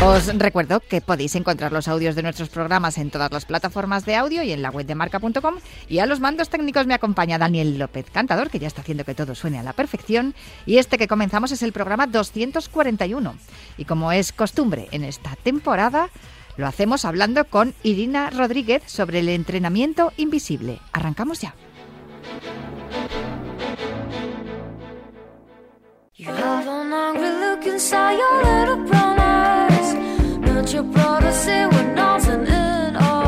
Os recuerdo que podéis encontrar los audios de nuestros programas en todas las plataformas de audio y en la web de marca.com. Y a los mandos técnicos me acompaña Daniel López, cantador, que ya está haciendo que todo suene a la perfección. Y este que comenzamos es el programa 241. Y como es costumbre en esta temporada, lo hacemos hablando con Irina Rodríguez sobre el entrenamiento invisible. Arrancamos ya. you brought us here with nothing in our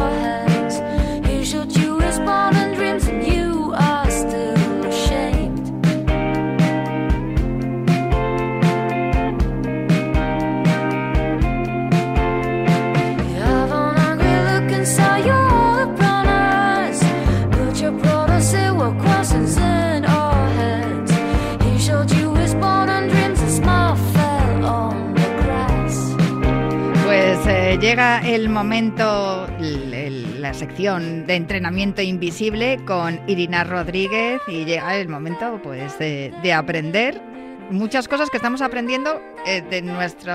llega el momento, la sección de entrenamiento invisible con Irina Rodríguez y llega el momento pues de, de aprender muchas cosas que estamos aprendiendo eh, de nuestro,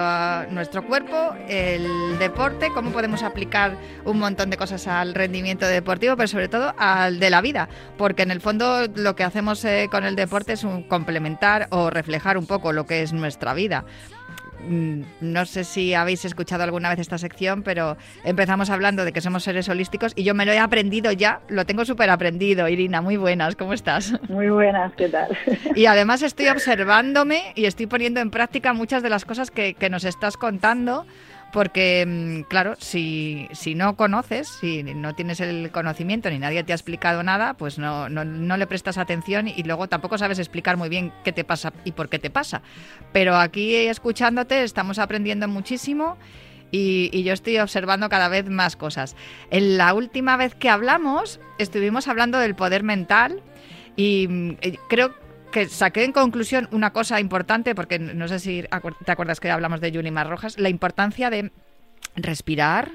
nuestro cuerpo, el deporte, cómo podemos aplicar un montón de cosas al rendimiento deportivo, pero sobre todo al de la vida, porque en el fondo lo que hacemos eh, con el deporte es un complementar o reflejar un poco lo que es nuestra vida. Mm, No sé si habéis escuchado alguna vez esta sección, pero empezamos hablando de que somos seres holísticos y yo me lo he aprendido ya, lo tengo súper aprendido. Irina, muy buenas, ¿cómo estás? Muy buenas, ¿qué tal? Y además estoy observándome y estoy poniendo en práctica muchas de las cosas que, que nos estás contando, porque, mm, claro, si, si no conoces, si no tienes el conocimiento ni nadie te ha explicado nada, pues no, no, no le prestas atención y luego tampoco sabes explicar muy bien qué te pasa y por qué te pasa. Pero aquí escuchándote estamos aprendiendo muchísimo. Y, yo estoy observando cada vez más cosas. En la última vez que hablamos, estuvimos hablando del poder mental y mm, eh, creo que saqué en conclusión una cosa importante, porque no sé si te acuerdas que hablamos de Yulimar Rojas, la importancia de respirar,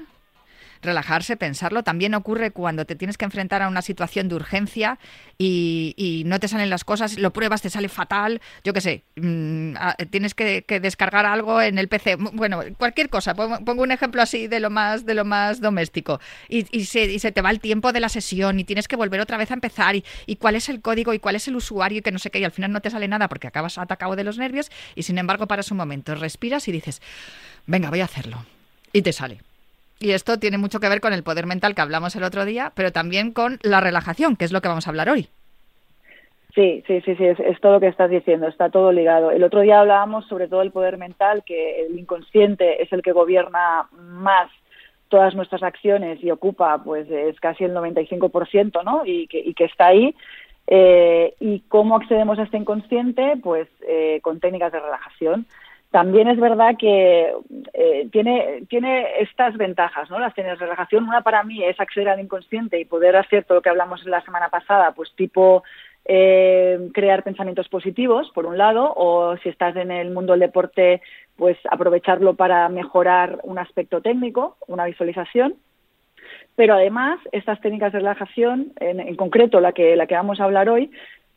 relajarse, pensarlo. También ocurre cuando te tienes que enfrentar a una situación de urgencia y, y no te salen las cosas, lo pruebas, te sale fatal, yo qué sé, mm, tienes que, que descargar algo en el PC, bueno, cualquier cosa, pongo, pongo un ejemplo así de lo más, de lo más doméstico, y, y se, y se te va el tiempo de la sesión y tienes que volver otra vez a empezar y, y cuál es el código y cuál es el usuario y que no sé qué, y al final no te sale nada porque acabas atacado de los nervios y sin embargo paras un momento, respiras y dices, venga, voy a hacerlo, y te sale. Y esto tiene mucho que ver con el poder mental que hablamos el otro día, pero también con la relajación, que es lo que vamos a hablar hoy. Sí, sí, sí, sí, es, todo lo que estás diciendo, está todo ligado. El otro día hablábamos sobre todo el poder mental, que el inconsciente es el que gobierna más todas nuestras acciones y ocupa, pues es casi el 95%, ¿no? Y que, y que está ahí. Eh, ¿Y cómo accedemos a este inconsciente? Pues eh, con técnicas de relajación. También es verdad que eh, tiene, tiene estas ventajas, ¿no? Las técnicas de relajación. Una para mí es acceder al inconsciente y poder hacer todo lo que hablamos la semana pasada, pues tipo eh, crear pensamientos positivos, por un lado, o si estás en el mundo del deporte, pues aprovecharlo para mejorar un aspecto técnico, una visualización. Pero además, estas técnicas de relajación, en, en concreto la que, la que vamos a hablar hoy,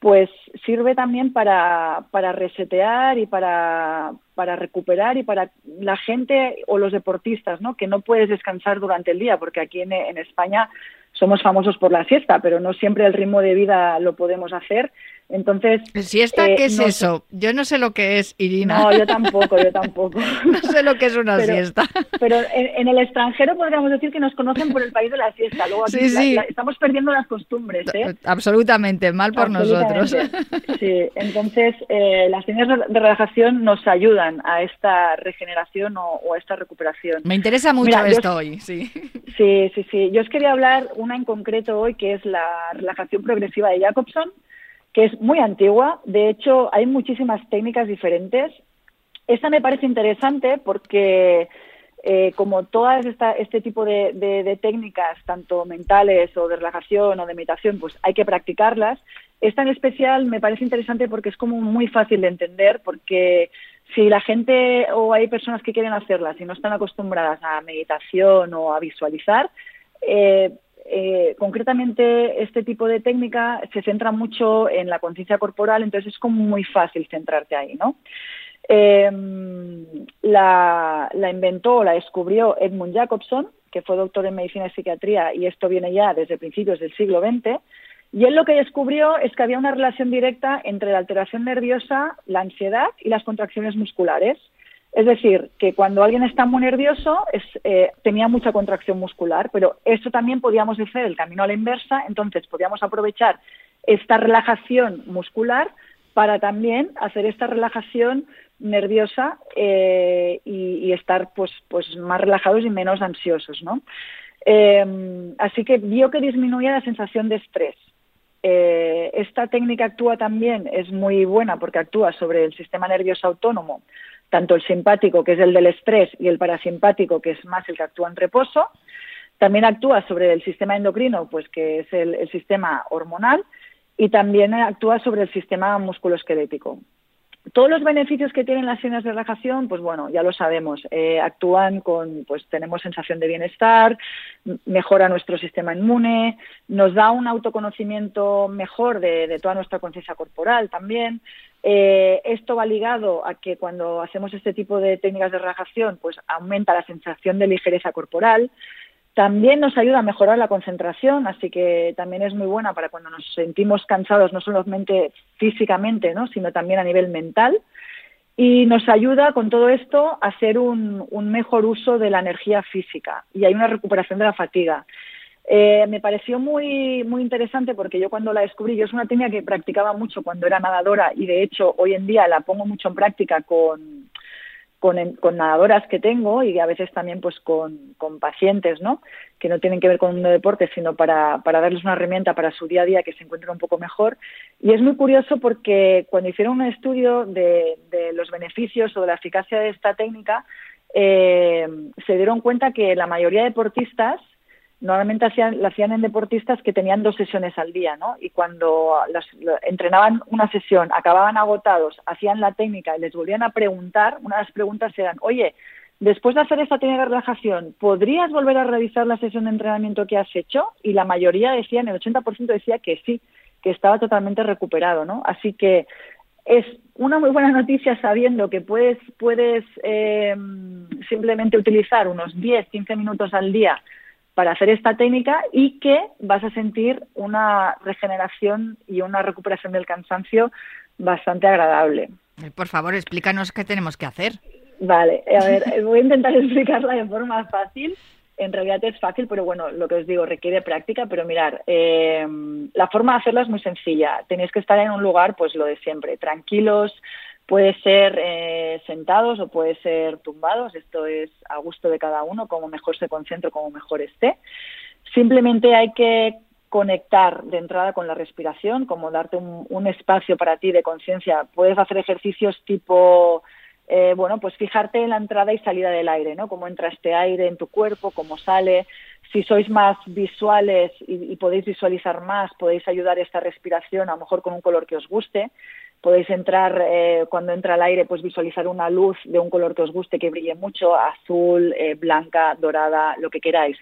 pues sirve también para, para resetear y para, para recuperar y para la gente o los deportistas, ¿no? Que no puedes descansar durante el día, porque aquí en, en España somos famosos por la siesta, pero no siempre el ritmo de vida lo podemos hacer Entonces. ¿Siesta eh, qué es eso? Yo no sé lo que es, Irina. No, yo tampoco, yo tampoco. no sé lo que es una siesta. Pero en, el extranjero podríamos decir que nos conocen por el país de la siesta. Luego aquí estamos perdiendo las costumbres. ¿eh? Absolutamente, mal por nosotros. Sí, entonces eh, las técnicas de relajación nos ayudan a esta regeneración o, a esta recuperación. Me interesa mucho esto hoy, sí. Sí, sí, sí. Yo os quería hablar una en concreto hoy que es la relajación progresiva de Jacobson que es muy antigua. De hecho, hay muchísimas técnicas diferentes. Esta me parece interesante porque, eh, como todas esta, este tipo de, técnicas, tanto mentales o de relajación o de meditación, pues hay que practicarlas. Esta en especial me parece interesante porque es como muy fácil de entender, porque si la gente o hay personas que quieren hacerlas y no están acostumbradas a meditación o a visualizar, eh, eh, concretamente este tipo de técnica se centra mucho en la conciencia corporal, entonces es como muy fácil centrarte ahí, ¿no? Em, la, inventó, la descubrió Edmund Jacobson, que fue doctor en medicina y psiquiatría, y esto viene ya desde principios del siglo XX. Y él lo que descubrió es que había una relación directa entre la alteración nerviosa, la ansiedad y las contracciones musculares. Es decir, que cuando alguien está muy nervioso eh, tenía mucha contracción muscular, pero eso también podíamos hacer el camino a la inversa, entonces podíamos aprovechar esta relajación muscular para también hacer esta relajación nerviosa eh, y, estar pues, pues más relajados y menos ansiosos. ¿no? Eh, así que vio que disminuía la sensación de estrés. esta técnica actúa también, es muy buena porque actúa sobre el sistema nervioso autónomo, tanto el simpático, que es el del estrés, y el parasimpático, que es más el que actúa en reposo. También actúa sobre el sistema endocrino, pues que es el, sistema hormonal, y también actúa sobre el sistema musculoesquelético. Todos los beneficios que tienen las señas de relajación, pues bueno, ya lo sabemos. Eh, actúan con, pues tenemos sensación de bienestar, mejora nuestro sistema inmune, nos da un autoconocimiento mejor de, de toda nuestra conciencia corporal también, eh, esto va ligado a que cuando hacemos este tipo de técnicas de relajación, pues aumenta la sensación de ligereza corporal. También nos ayuda a mejorar la concentración, así que también es muy buena para cuando nos sentimos cansados, no solamente físicamente, ¿no? sino también a nivel mental. Y nos ayuda con todo esto a hacer un mejor uso de la energía física y hay una recuperación de la fatiga. Eh, me pareció muy, muy interesante porque yo cuando la descubrí, yo es una técnica que practicaba mucho cuando era nadadora y de hecho hoy en día la pongo mucho en práctica con, con, nadadoras que tengo y a veces también pues con, pacientes, ¿no? Que no tienen que ver con un deporte, sino para, para darles una herramienta para su día a día que se encuentren un poco mejor. Y es muy curioso porque cuando hicieron un estudio de, los beneficios o de la eficacia de esta técnica, eh, se dieron cuenta que la mayoría de deportistas normalmente hacían, la hacían en deportistas que tenían dos sesiones al día, ¿no? Y cuando entrenaban una sesión, acababan agotados, hacían la técnica y les volvían a preguntar, una de las preguntas eran, oye, después de hacer esta técnica de relajación, ¿podrías volver a revisar la sesión de entrenamiento que has hecho? Y la mayoría decían, el 80% decía que sí, que estaba totalmente recuperado, ¿no? Así que es una muy buena noticia sabiendo que puedes, puedes eh, simplemente utilizar unos 10, 15 minutos al día para hacer esta técnica y que vas a sentir una regeneración y una recuperación del cansancio bastante agradable. Eh, por favor, explícanos qué tenemos que hacer. Vale, a ver, voy a intentar explicarla de forma fácil. En realidad es fácil, pero bueno, lo que os digo, requiere práctica. Pero mirar, eh, la forma de hacerla es muy sencilla. Tenéis que estar en un lugar, pues lo de siempre, tranquilos, Puede ser eh, sentados o puede ser tumbados, esto es a gusto de cada uno, como mejor se concentre, como mejor esté. Simplemente hay que conectar de entrada con la respiración, como darte un, espacio para ti de conciencia. Puedes hacer ejercicios tipo, eh, bueno, pues fijarte en la entrada y salida del aire, ¿no? Cómo entra este aire en tu cuerpo, cómo sale. Si sois más visuales y, y podéis visualizar más, podéis ayudar esta respiración a lo mejor con un color que os guste podéis entrar eh, cuando entra el aire pues visualizar una luz de un color que os guste que brille mucho azul eh, blanca dorada lo que queráis.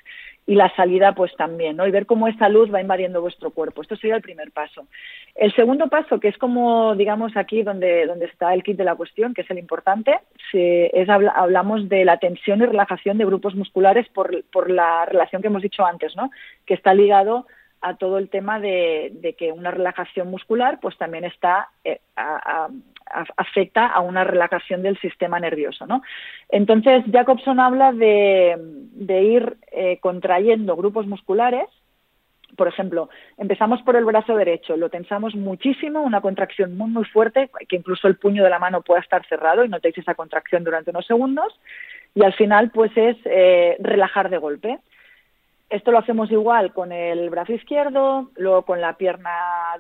Y la salida pues también no y ver cómo esa luz va invadiendo vuestro cuerpo. Esto sería el primer paso. El segundo paso que es como digamos aquí donde donde está el kit de la cuestión que es el importante es hablamos de la tensión y relajación de grupos musculares por, por la relación que hemos dicho antes no que está ligado a todo el tema de, que una relajación muscular pues también está eh, afecta a una relajación del sistema nervioso. ¿no? Entonces, Jacobson habla de, ir eh, contrayendo grupos musculares. Por ejemplo, empezamos por el brazo derecho, lo tensamos muchísimo, una contracción muy, muy fuerte, que incluso el puño de la mano pueda estar cerrado y notéis esa contracción durante unos segundos. Y al final, pues es eh, relajar de golpe. Esto lo hacemos igual con el brazo izquierdo, luego con la pierna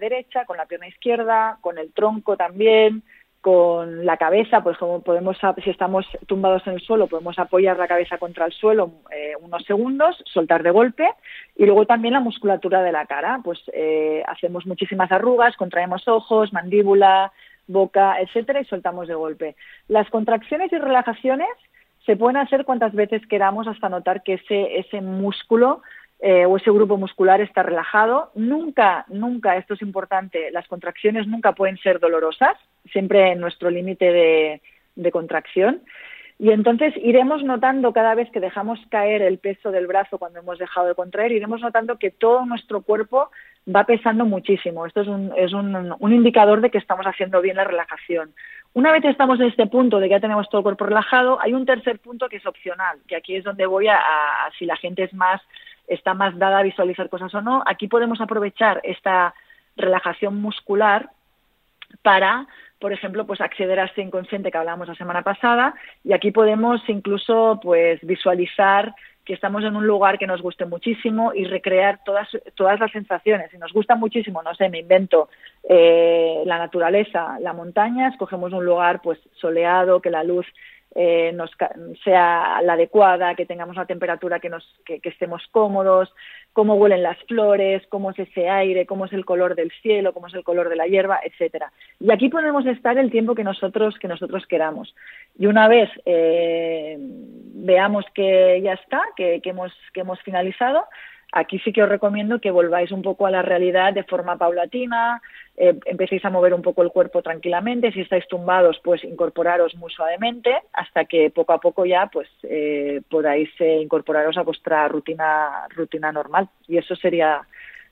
derecha, con la pierna izquierda, con el tronco también, con la cabeza, pues como podemos, si estamos tumbados en el suelo, podemos apoyar la cabeza contra el suelo eh, unos segundos, soltar de golpe, y luego también la musculatura de la cara, pues eh, hacemos muchísimas arrugas, contraemos ojos, mandíbula, boca, etcétera, y soltamos de golpe. Las contracciones y relajaciones se pueden hacer cuantas veces queramos hasta notar que ese, ese músculo eh, o ese grupo muscular está relajado. Nunca, nunca, esto es importante, las contracciones nunca pueden ser dolorosas, siempre en nuestro límite de, contracción. Y entonces iremos notando cada vez que dejamos caer el peso del brazo cuando hemos dejado de contraer, iremos notando que todo nuestro cuerpo va pesando muchísimo. Esto es un, es un indicador de que estamos haciendo bien la relajación. Una vez estamos en este punto de que ya tenemos todo el cuerpo relajado, hay un tercer punto que es opcional, que aquí es donde voy a, si la gente es más, está más dada a visualizar cosas o no, aquí podemos aprovechar esta relajación muscular para, por ejemplo, pues acceder a este inconsciente que hablábamos la semana pasada y aquí podemos incluso pues visualizar que estamos en un lugar que nos guste muchísimo y recrear todas, todas las sensaciones. Si nos gusta muchísimo, no sé, me invento eh, la naturaleza, la montaña, escogemos un lugar pues soleado, que la luz eh, nos, sea la adecuada, que tengamos una temperatura que, nos, que, estemos cómodos, cómo huelen las flores, cómo es ese aire, cómo es el color del cielo, cómo es el color de la hierba, etcétera. Y aquí podemos estar el tiempo que nosotros, que nosotros queramos. Y una vez eh, veamos que ya está, que, que, hemos, que hemos finalizado, Aquí sí que os recomiendo que volváis un poco a la realidad de forma paulatina, eh, empecéis a mover un poco el cuerpo tranquilamente, si estáis tumbados, pues incorporaros muy suavemente hasta que poco a poco ya pues eh, podáis eh, incorporaros a vuestra rutina rutina normal y eso sería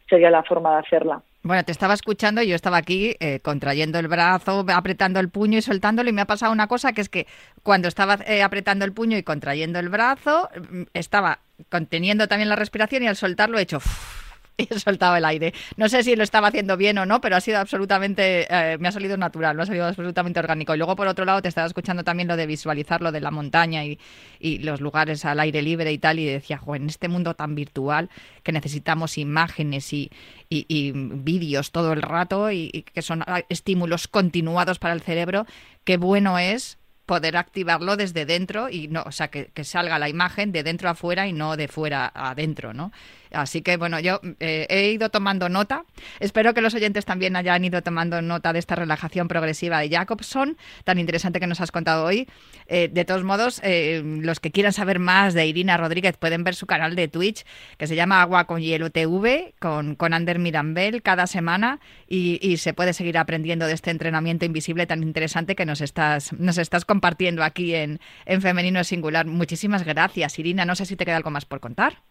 sería la forma de hacerla. Bueno, te estaba escuchando y yo estaba aquí eh, contrayendo el brazo, apretando el puño y soltándolo y me ha pasado una cosa que es que cuando estaba eh, apretando el puño y contrayendo el brazo, mm, estaba conteniendo también la respiración y al soltarlo he hecho y he soltado el aire. No sé si lo estaba haciendo bien o no, pero ha sido absolutamente, eh, me ha salido natural, me ha salido absolutamente orgánico. Y luego, por otro lado, te estaba escuchando también lo de visualizar lo de la montaña y, los lugares al aire libre y tal, y decía, en este mundo tan virtual que necesitamos imágenes y, vídeos todo el rato y, y que son ah, estímulos continuados para el cerebro, qué bueno es poder activarlo desde dentro y no, o sea, que, que, salga la imagen de dentro a fuera y no de fuera adentro, ¿no? Así que bueno, yo eh, he ido tomando nota. Espero que los oyentes también hayan ido tomando nota de esta relajación progresiva de Jacobson, tan interesante que nos has contado hoy. Eh, de todos modos, eh, los que quieran saber más de Irina Rodríguez pueden ver su canal de Twitch que se llama Agua con Hielo TV con, con Ander Mirambel cada semana y, y, se puede seguir aprendiendo de este entrenamiento invisible tan interesante que nos estás, nos estás compartiendo aquí en, en Femenino Singular. Muchísimas gracias, Irina. No sé si te queda algo más por contar.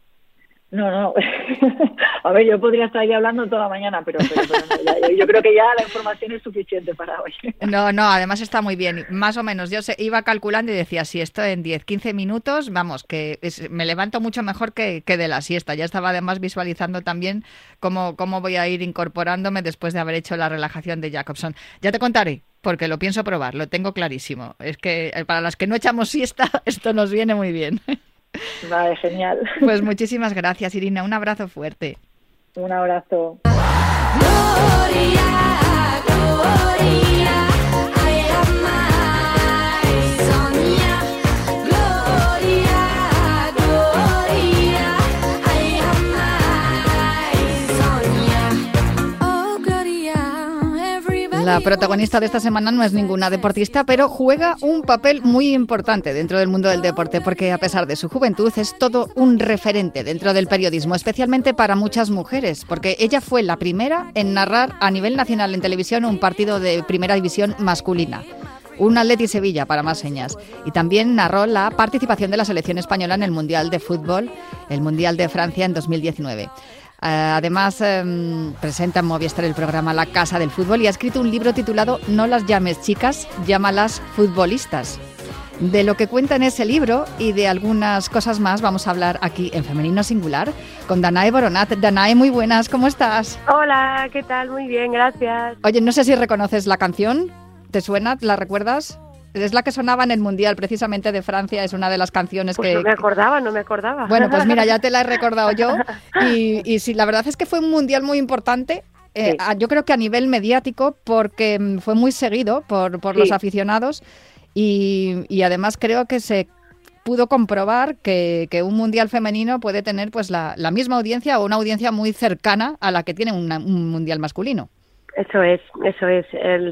No, no. A ver, yo podría estar ahí hablando toda la mañana, pero, yo creo que ya la información es suficiente para hoy. No, no, además está muy bien. Más o menos, yo se, iba calculando y decía, si esto en 10, 15 minutos, vamos, que me levanto mucho mejor que, que, de la siesta. Ya estaba además visualizando también cómo, cómo voy a ir incorporándome después de haber hecho la relajación de Jacobson. Ya te contaré, porque lo pienso probar, lo tengo clarísimo. Es que eh, para las que no echamos siesta, esto nos viene muy bien. Vale, genial. Pues muchísimas gracias, Irina. Un abrazo fuerte. Un abrazo. La protagonista de esta semana no es ninguna deportista, pero juega un papel muy importante dentro del mundo del deporte, porque a pesar de su juventud es todo un referente dentro del periodismo, especialmente para muchas mujeres, porque ella fue la primera en narrar a nivel nacional en televisión un partido de primera división masculina un Atleti Sevilla para más señas. Y también narró la participación de la selección española en el Mundial de Fútbol, el Mundial de Francia en 2019. Además, em, presenta en Movistar el programa La Casa del Fútbol y ha escrito un libro titulado No las llames chicas, llámalas futbolistas. De lo que cuenta en ese libro y de algunas cosas más vamos a hablar aquí en Femenino Singular con Danae Boronat. Danae, muy buenas, ¿cómo estás? Hola, ¿qué tal? Muy bien, gracias. Oye, no sé si reconoces la canción. ¿Te suena? ¿La recuerdas? Es la que sonaba en el Mundial precisamente de Francia, es una de las canciones pues que... No me acordaba, no me acordaba. Bueno, pues mira, ya te la he recordado yo. Y, y sí, la verdad es que fue un Mundial muy importante. Eh, yo creo que a nivel mediático, porque mm, fue muy seguido por, por los aficionados y, además creo que se pudo comprobar que, un mundial femenino puede tener pues la, misma audiencia o una audiencia muy cercana a la que tiene un mundial masculino. Eso es, eso es.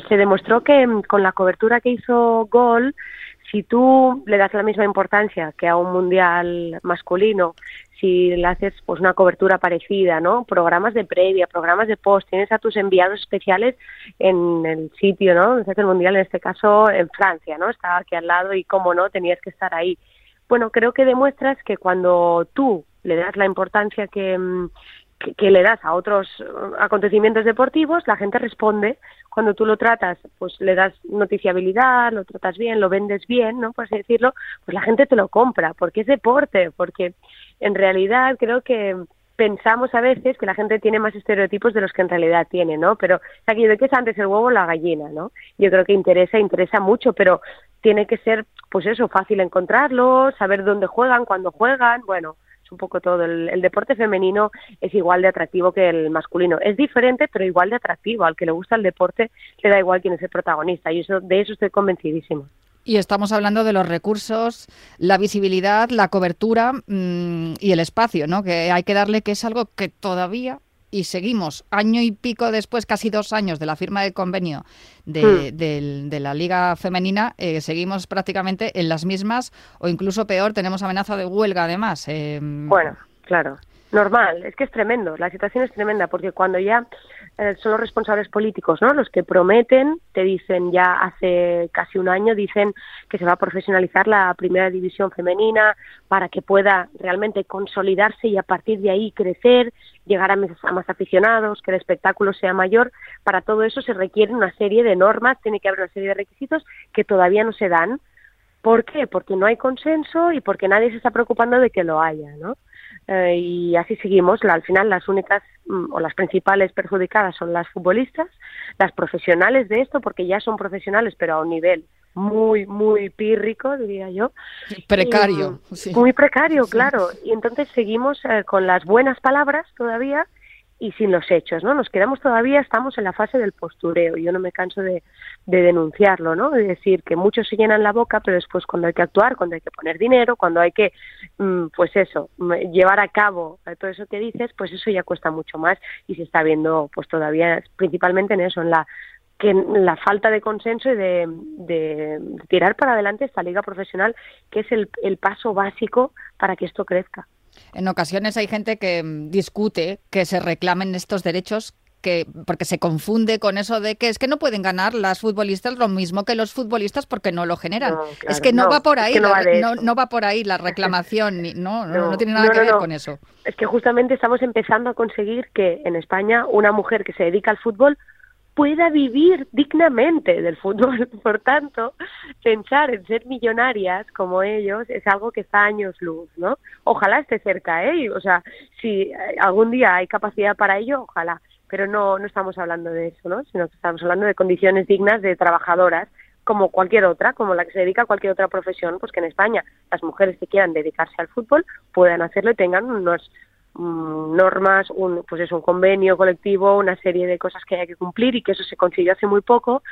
se demostró que mm, con la cobertura que hizo Gol, si tú le das la misma importancia que a un mundial masculino, si le haces pues una cobertura parecida, ¿no? Programas de previa, programas de post, tienes a tus enviados especiales en el sitio, ¿no? el mundial en este caso en Francia, ¿no? Estaba aquí al lado y cómo no tenías que estar ahí. Bueno, creo que demuestras que cuando tú le das la importancia que, que, le das a otros eh, acontecimientos deportivos, la gente responde. Cuando tú lo tratas, pues le das noticiabilidad, lo tratas bien, lo vendes bien, ¿no? Por así decirlo, pues la gente te lo compra, porque es deporte, porque en realidad creo que pensamos a veces que la gente tiene más estereotipos de los que en realidad tiene, ¿no? Pero aquí de qué es antes el huevo o la gallina, ¿no? Yo creo que interesa, interesa mucho, pero tiene que ser, pues eso, fácil encontrarlo, saber dónde juegan, cuándo juegan, bueno, un poco todo. El, deporte femenino es igual de atractivo que el masculino. Es diferente, pero igual de atractivo. Al que le gusta el deporte le da igual quién es el protagonista. Y eso, de eso estoy convencidísimo. Y estamos hablando de los recursos, la visibilidad, la cobertura mm, y el espacio, ¿no? Que hay que darle, que es algo que todavía y seguimos año y pico después, casi dos años de la firma del convenio de, hmm. la Liga Femenina, eh, seguimos prácticamente en las mismas o incluso peor, tenemos amenaza de huelga además. Eh, bueno, claro. Normal, es que es tremendo, la situación es tremenda porque cuando ya eh, son los responsables políticos, ¿no? Los que prometen, te dicen ya hace casi un año, dicen que se va a profesionalizar la primera división femenina para que pueda realmente consolidarse y a partir de ahí crecer, llegar a más, aficionados, que el espectáculo sea mayor. Para todo eso se requiere una serie de normas, tiene que haber una serie de requisitos que todavía no se dan. ¿Por qué? Porque no hay consenso y porque nadie se está preocupando de que lo haya, ¿no? Eh, y así seguimos. al final las únicas mm, o las principales perjudicadas son las futbolistas, las profesionales de esto, porque ya son profesionales, pero a un nivel muy, muy pírrico, diría yo. Precario. Muy precario, claro. Y entonces seguimos eh, con las buenas palabras todavía y sin los hechos, ¿no? Nos quedamos todavía, estamos en la fase del postureo. Yo no me canso de, denunciarlo, ¿no? De decir que muchos se llenan la boca, pero después cuando hay que actuar, cuando hay que poner dinero, cuando hay que, mm, pues eso, llevar a cabo todo eso que dices, pues eso ya cuesta mucho más y se está viendo, pues todavía, principalmente en eso, en la que la falta de consenso y de, de, tirar para adelante esta liga profesional, que es el, el paso básico para que esto crezca. En ocasiones hay gente que mm, discute que se reclamen estos derechos que, porque se confunde con eso de que es que no pueden ganar las futbolistas lo mismo que los futbolistas porque no lo generan. es que no, va por ahí, no, va por ahí la reclamación, no, no, tiene nada que ver con eso. Es que justamente estamos empezando a conseguir que en España una mujer que se dedica al fútbol pueda vivir dignamente del fútbol. Por tanto, pensar en ser millonarias como ellos es algo que está años luz, ¿no? Ojalá esté cerca, ¿eh? O sea, si algún día hay capacidad para ello, ojalá. Pero no, no estamos hablando de eso, ¿no? Sino que estamos hablando de condiciones dignas de trabajadoras como cualquier otra, como la que se dedica a cualquier otra profesión, pues que en España las mujeres que quieran dedicarse al fútbol puedan hacerlo y tengan unos normas, un, pues es un convenio colectivo, una serie de cosas que hay que cumplir y que eso se consiguió hace muy poco,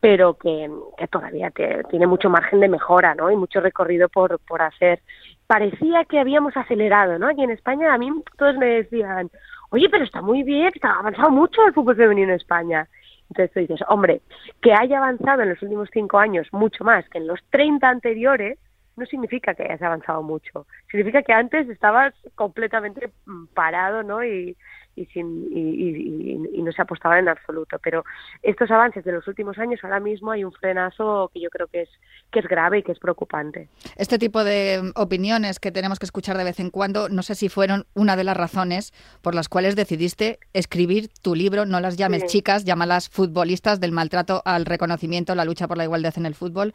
pero que, todavía tiene mucho margen de mejora, ¿no? Y mucho recorrido por, por hacer. Parecía que habíamos acelerado, ¿no? Y en España a mí todos me decían, oye, pero está muy bien, está avanzado mucho el fútbol femenino en España. Entonces tú dices, hombre, que haya avanzado en los últimos cinco años mucho más que en los 30 anteriores, no significa que hayas avanzado mucho. Significa que antes estabas completamente mm, parado, ¿no? Y, y, sin, y, no se apostaba en absoluto. Pero estos avances de los últimos años, ahora mismo hay un frenazo que yo creo que es, que es grave y que es preocupante. Este tipo de opiniones que tenemos que escuchar de vez en cuando, no sé si fueron una de las razones por las cuales decidiste escribir tu libro, no las llames chicas, llámalas futbolistas del maltrato al reconocimiento, la lucha por la igualdad en el fútbol.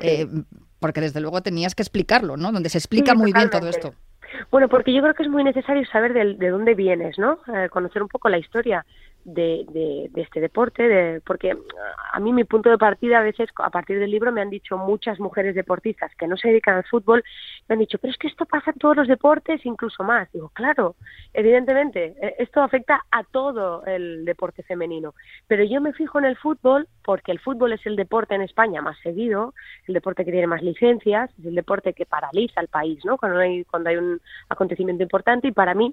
Eh, porque desde luego tenías que explicarlo, ¿no? Donde se explica muy bien todo esto. Bueno, porque yo creo que es muy necesario saber de, de dónde vienes, ¿no? Eh, conocer un poco la historia de, de, este deporte, de, porque a mí mi punto de partida a veces, a partir del libro, me han dicho muchas mujeres deportistas que no se dedican al fútbol, me han dicho, pero es que esto pasa en todos los deportes, incluso más. Digo, claro, evidentemente, e, esto afecta a todo el deporte femenino, pero yo me fijo en el fútbol porque el fútbol es el deporte en España más seguido, el deporte que tiene más licencias, es el deporte que paraliza al país, ¿no? Cuando hay, cuando hay un acontecimiento importante y para mí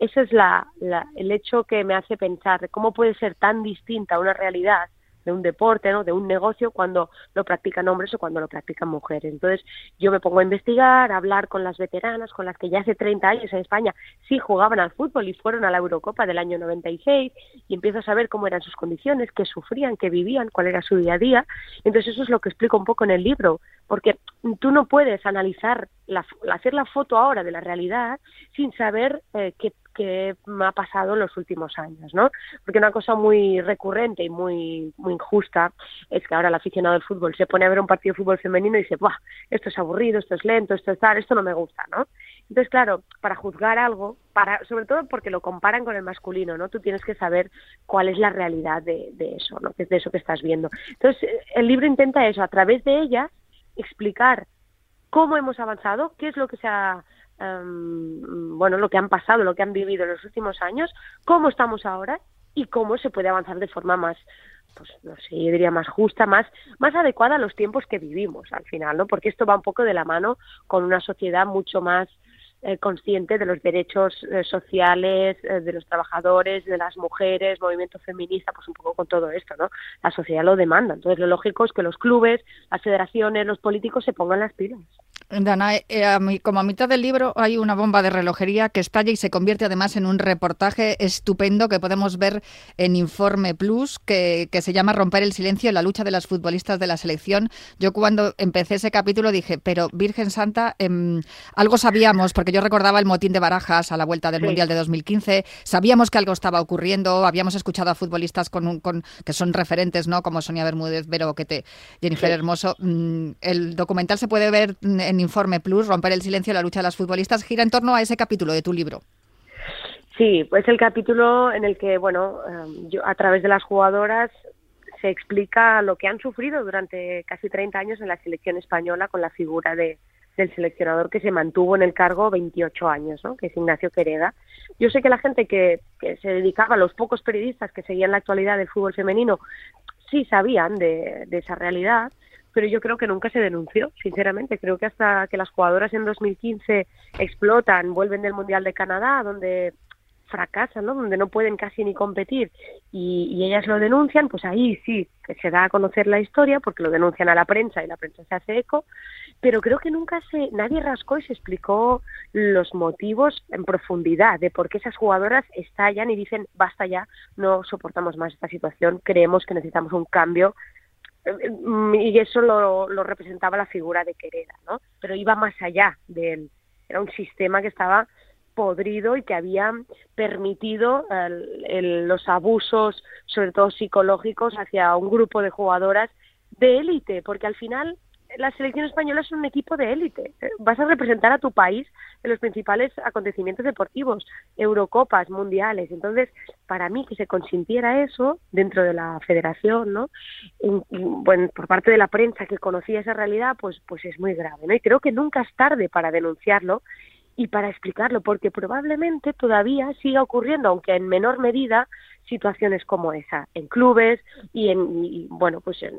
ese es la, la, el hecho que me hace pensar cómo puede ser tan distinta una realidad de un deporte, ¿no? de un negocio cuando lo practican hombres o cuando lo practican mujeres. Entonces yo me pongo a investigar, a hablar con las veteranas, con las que ya hace 30 años en España sí jugaban al fútbol y fueron a la Eurocopa del año 96 y empiezo a saber cómo eran sus condiciones, qué sufrían, qué vivían, cuál era su día a día. Entonces eso es lo que explico un poco en el libro, porque tú no puedes analizar, la, hacer la foto ahora de la realidad sin saber eh, qué que me ha pasado en los últimos años, ¿no? Porque una cosa muy recurrente y muy, muy injusta es que ahora el aficionado del fútbol se pone a ver un partido de fútbol femenino y dice, ¡buah! Esto es aburrido, esto es lento, esto es tal, esto no me gusta, ¿no? Entonces, claro, para juzgar algo, para, sobre todo porque lo comparan con el masculino, ¿no? Tú tienes que saber cuál es la realidad de, eso, ¿no? De eso que estás viendo. Entonces, el libro intenta eso, a través de ellas, explicar cómo hemos avanzado, qué es lo que se ha Em, bueno, lo que han pasado, lo que han vivido en los últimos años, cómo estamos ahora y cómo se puede avanzar de forma más, pues no sé, yo diría más justa, más, más adecuada a los tiempos que vivimos al final, ¿no? Porque esto va un poco de la mano con una sociedad mucho más eh, consciente de los derechos eh, sociales eh, de los trabajadores, de las mujeres, movimiento feminista, pues un poco con todo esto, ¿no? La sociedad lo demanda. Entonces, lo lógico es que los clubes, las federaciones, los políticos se pongan las pilas. Dana, eh, como a mitad del libro hay una bomba de relojería que estalla y se convierte además en un reportaje estupendo que podemos ver en Informe Plus, que, se llama Romper el silencio en la lucha de las futbolistas de la selección. Yo cuando empecé ese capítulo dije, pero Virgen Santa, em, algo sabíamos, porque yo recordaba el motín de Barajas a la vuelta del Mundial de 2015, sabíamos que algo estaba ocurriendo, habíamos escuchado a futbolistas con, con que son referentes, ¿no? Como Sonia Bermúdez, Vero Oquete, Jennifer Hermoso. Mm, el documental se puede ver en Informe Plus, Romper el silencio, la lucha de las futbolistas, gira en torno a ese capítulo de tu libro. Sí, pues el capítulo en el que, bueno, em, yo, a través de las jugadoras se explica lo que han sufrido durante casi 30 años en la selección española con la figura de, del seleccionador que se mantuvo en el cargo 28 años, que es Ignacio Quereda. Yo sé que la gente que, que se dedicaba, los pocos periodistas que seguían la actualidad del fútbol femenino, sí sabían de, de esa realidad, pero yo creo que nunca se denunció, sinceramente. Creo que hasta que las jugadoras en 2015 explotan, vuelven del Mundial de Canadá, donde fracasan, ¿no? donde no pueden casi ni competir y, ellas lo denuncian, pues ahí sí se da a conocer la historia porque lo denuncian a la prensa y la prensa se hace eco, pero creo que nunca se nadie rascó y se explicó los motivos en profundidad de por qué esas jugadoras estallan y dicen basta ya, no soportamos más esta situación, creemos que necesitamos un cambio y eso lo, lo, representaba la figura de Quereda, ¿no? Pero iba más allá de él. Era un sistema que estaba podrido y que había permitido los abusos, sobre todo psicológicos, hacia un grupo de jugadoras de élite, porque al final la selección española es un equipo de élite. Vas a representar a tu país en los principales acontecimientos deportivos, Eurocopas, mundiales. Entonces, para mí que se consintiera eso dentro de la federación, ¿no? bueno, por parte de la prensa que conocía esa realidad, pues, pues es muy grave, ¿no? Y creo que nunca es tarde para denunciarlo y para explicarlo, porque probablemente todavía siga ocurriendo, aunque en menor medida, situaciones como esa, en clubes y en, bueno, pues en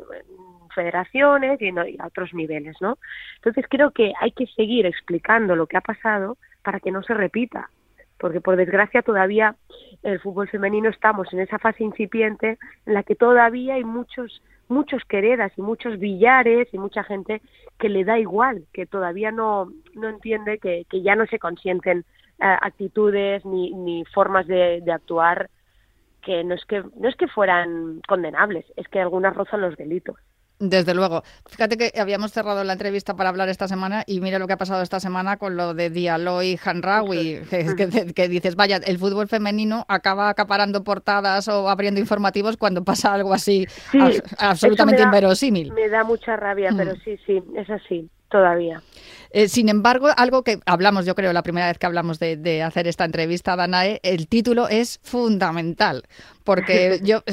federaciones y, a otros niveles, ¿no? Entonces creo que hay que seguir explicando lo que ha pasado para que no se repita, porque por desgracia todavía el fútbol femenino estamos en esa fase incipiente en la que todavía hay muchos muchos queredas y muchos billares y mucha gente que le da igual, que todavía no, no entiende que, que ya no se consienten actitudes ni, ni formas de, de actuar que no es que no es que fueran condenables, es que algunas rozan los delitos. Desde luego. Fíjate que habíamos cerrado la entrevista para hablar esta semana y mira lo que ha pasado esta semana con lo de Diallo y Hanrawi, que, que, dices, vaya, el fútbol femenino acaba acaparando portadas o abriendo informativos cuando pasa algo así absolutamente inverosímil. Me da mucha rabia, pero mm. sí, sí, es así todavía. Eh, sin embargo, algo que hablamos, yo creo, la primera vez que hablamos de, hacer esta entrevista, Danae, el título es fundamental, porque yo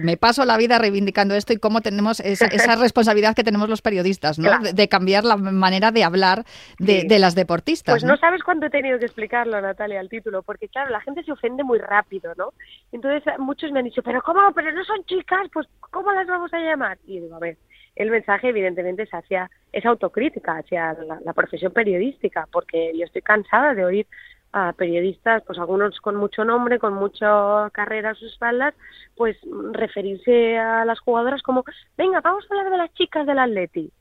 me paso la vida reivindicando esto y cómo tenemos esa, responsabilidad que tenemos los periodistas, ¿no? De, cambiar la manera de hablar de, las deportistas. Pues ¿no? sabes cuánto he tenido que explicarlo, Natalia, el título, porque claro, la gente se ofende muy rápido, ¿no? Entonces muchos me han dicho, pero ¿cómo? Pero no son chicas, pues ¿cómo las vamos a llamar? Y digo, a ver, el mensaje evidentemente es hacia esa autocrítica hacia la, profesión periodística, porque yo estoy cansada de oír a periodistas, pues algunos con mucho nombre, con mucha carrera a sus espaldas, pues referirse a las jugadoras como, venga, vamos a hablar de las chicas del Atleti.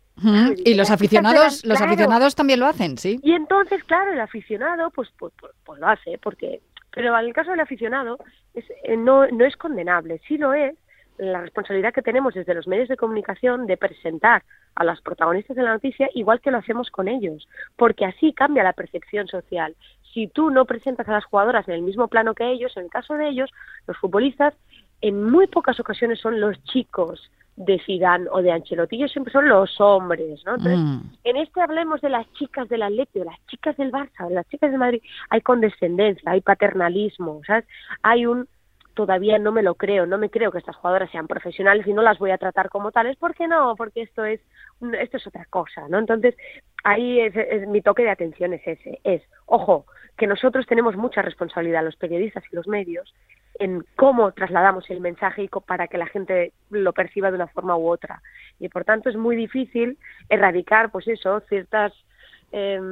Y los aficionados, los aficionados también lo hacen, ¿sí? Y entonces, claro, el aficionado, pues, pues, pues, pues lo hace, porque, pero en el caso del aficionado es, eh, no, no es condenable, sí lo es la responsabilidad que tenemos desde los medios de comunicación de presentar a las protagonistas de la noticia igual que lo hacemos con ellos, porque así cambia la percepción social. Si tú no presentas a las jugadoras en el mismo plano que ellos, en el caso de ellos, los futbolistas en muy pocas ocasiones son los chicos de Zidane o de Ancelotti, ellos siempre son los hombres, ¿no? Entonces, mm. en este hablemos de las chicas del Atlético, de las chicas del Barça, de las chicas de Madrid, hay condescendencia, hay paternalismo, ¿sabes? Hay un todavía no me lo creo, no me creo que estas jugadoras sean profesionales y no las voy a tratar como tales, ¿por qué no? Porque esto es esto es otra cosa, ¿no? Entonces, ahí es, mi toque de atención es ese, es, ojo, que nosotros tenemos mucha responsabilidad, los periodistas y los medios, en cómo trasladamos el mensaje para que la gente lo perciba de una forma u otra. Y por tanto es muy difícil erradicar, pues eso, ciertas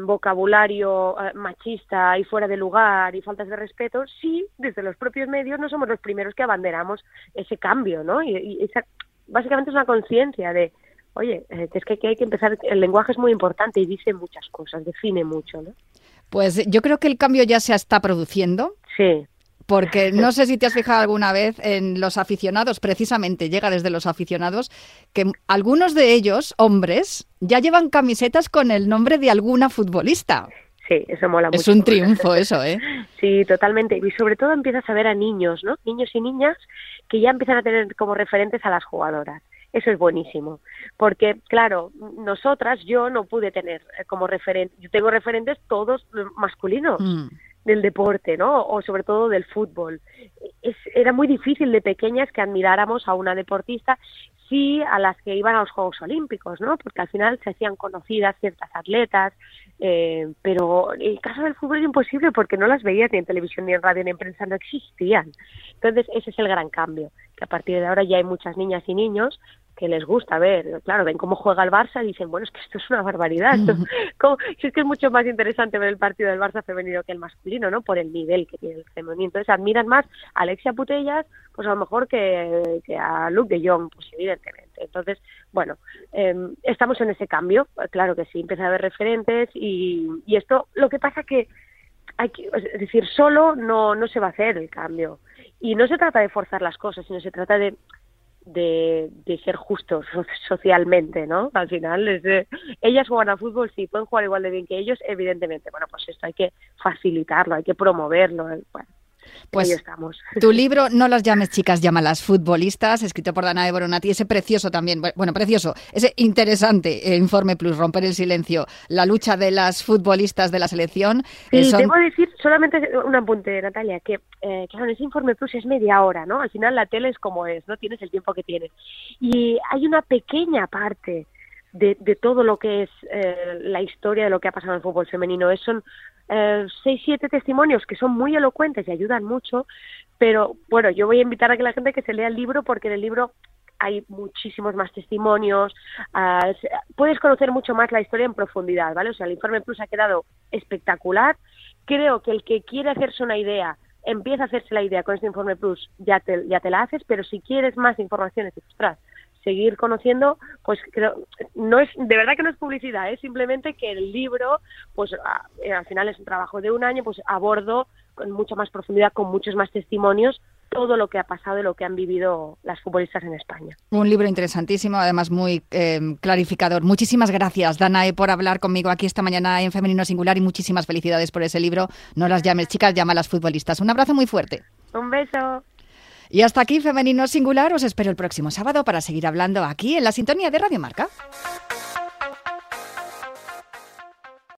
vocabulario eh, machista y fuera de lugar y faltas de respeto, sí, desde los propios medios no somos los primeros que abanderamos ese cambio, ¿no? Y, esa, básicamente es una conciencia de, oye, eh, es que, que hay que empezar, el lenguaje es muy importante y dice muchas cosas, define mucho, ¿no? Pues yo creo que el cambio ya se está produciendo. Sí. Porque no sé si te has fijado alguna vez en los aficionados, precisamente llega desde los aficionados, que algunos de ellos, hombres, ya llevan camisetas con el nombre de alguna futbolista. Sí, eso mola mucho. Es un triunfo eso, ¿eh? Sí, totalmente. Y sobre todo empiezas a ver a niños, ¿no? Niños y niñas que ya empiezan a tener como referentes a las jugadoras. Eso es buenísimo. Porque, claro, nosotras, yo no pude tener como referente, yo tengo referentes todos masculinos. Mm del deporte, ¿no? O sobre todo del fútbol. Es, era muy difícil de pequeñas que admiráramos a una deportista, sí a las que iban a los Juegos Olímpicos, ¿no? Porque al final se hacían conocidas ciertas atletas, eh, pero el caso del fútbol es imposible porque no las veías ni en televisión, ni en radio, ni en prensa, no existían. Entonces ese es el gran cambio, que a partir de ahora ya hay muchas niñas y niños que les gusta ver, claro, ven cómo juega el Barça y dicen, bueno, es que esto es una barbaridad, si es que es mucho más interesante ver el partido del Barça femenino que el masculino, ¿no? Por el nivel que tiene el femenino. Entonces admiran más a Alexia Putellas, pues a lo mejor que, a Luke de Jong, pues evidentemente. Entonces, bueno, em, estamos en ese cambio, claro que sí, empieza a haber referentes y, y esto, lo que pasa que hay que, es decir, solo no, no se va a hacer el cambio. Y no se trata de forzar las cosas, sino se trata de de, de, ser justos socialmente, ¿no? Al final, es ellas juegan a fútbol, sí, pueden jugar igual de bien que ellos, evidentemente. Bueno, pues esto hay que facilitarlo, hay que promoverlo. Bueno, pues estamos. tu libro, No las llames chicas, llámalas futbolistas, escrito por Dana de Boronati, ese precioso también, bueno, precioso, ese interesante eh, Informe Plus, Romper el Silencio, la lucha de las futbolistas de la selección. Y eh, debo decir solamente un apunte, Natalia, que eh, claro, ese Informe Plus es media hora, ¿no? Al final la tele es como es, ¿no? Tienes el tiempo que tienes. Y hay una pequeña parte de, de, todo lo que es eh, la historia de lo que ha pasado en el fútbol femenino. Es, son eh, seis, siete testimonios que son muy elocuentes y ayudan mucho, pero bueno, yo voy a invitar a que la gente que se lea el libro porque en el libro hay muchísimos más testimonios, uh, puedes conocer mucho más la historia en profundidad, ¿vale? O sea, el informe Plus ha quedado espectacular. Creo que el que quiere hacerse una idea, empieza a hacerse la idea con este informe Plus, ya te, ya te la haces, pero si quieres más informaciones, ostras, seguir conociendo, pues creo, no es, de verdad que no es publicidad, es simplemente que el libro, pues eh, al final es un trabajo de un año, pues abordo con mucha más profundidad, con muchos más testimonios, todo lo que ha pasado y lo que han vivido las futbolistas en España. Un libro interesantísimo, además muy eh, clarificador. Muchísimas gracias, Danae, por hablar conmigo aquí esta mañana en Femenino Singular y muchísimas felicidades por ese libro. No las llames chicas, llama a las futbolistas. Un abrazo muy fuerte. Un beso. Y hasta aquí Femenino Singular. Os espero el próximo sábado para seguir hablando aquí en la sintonía de Radio Marca.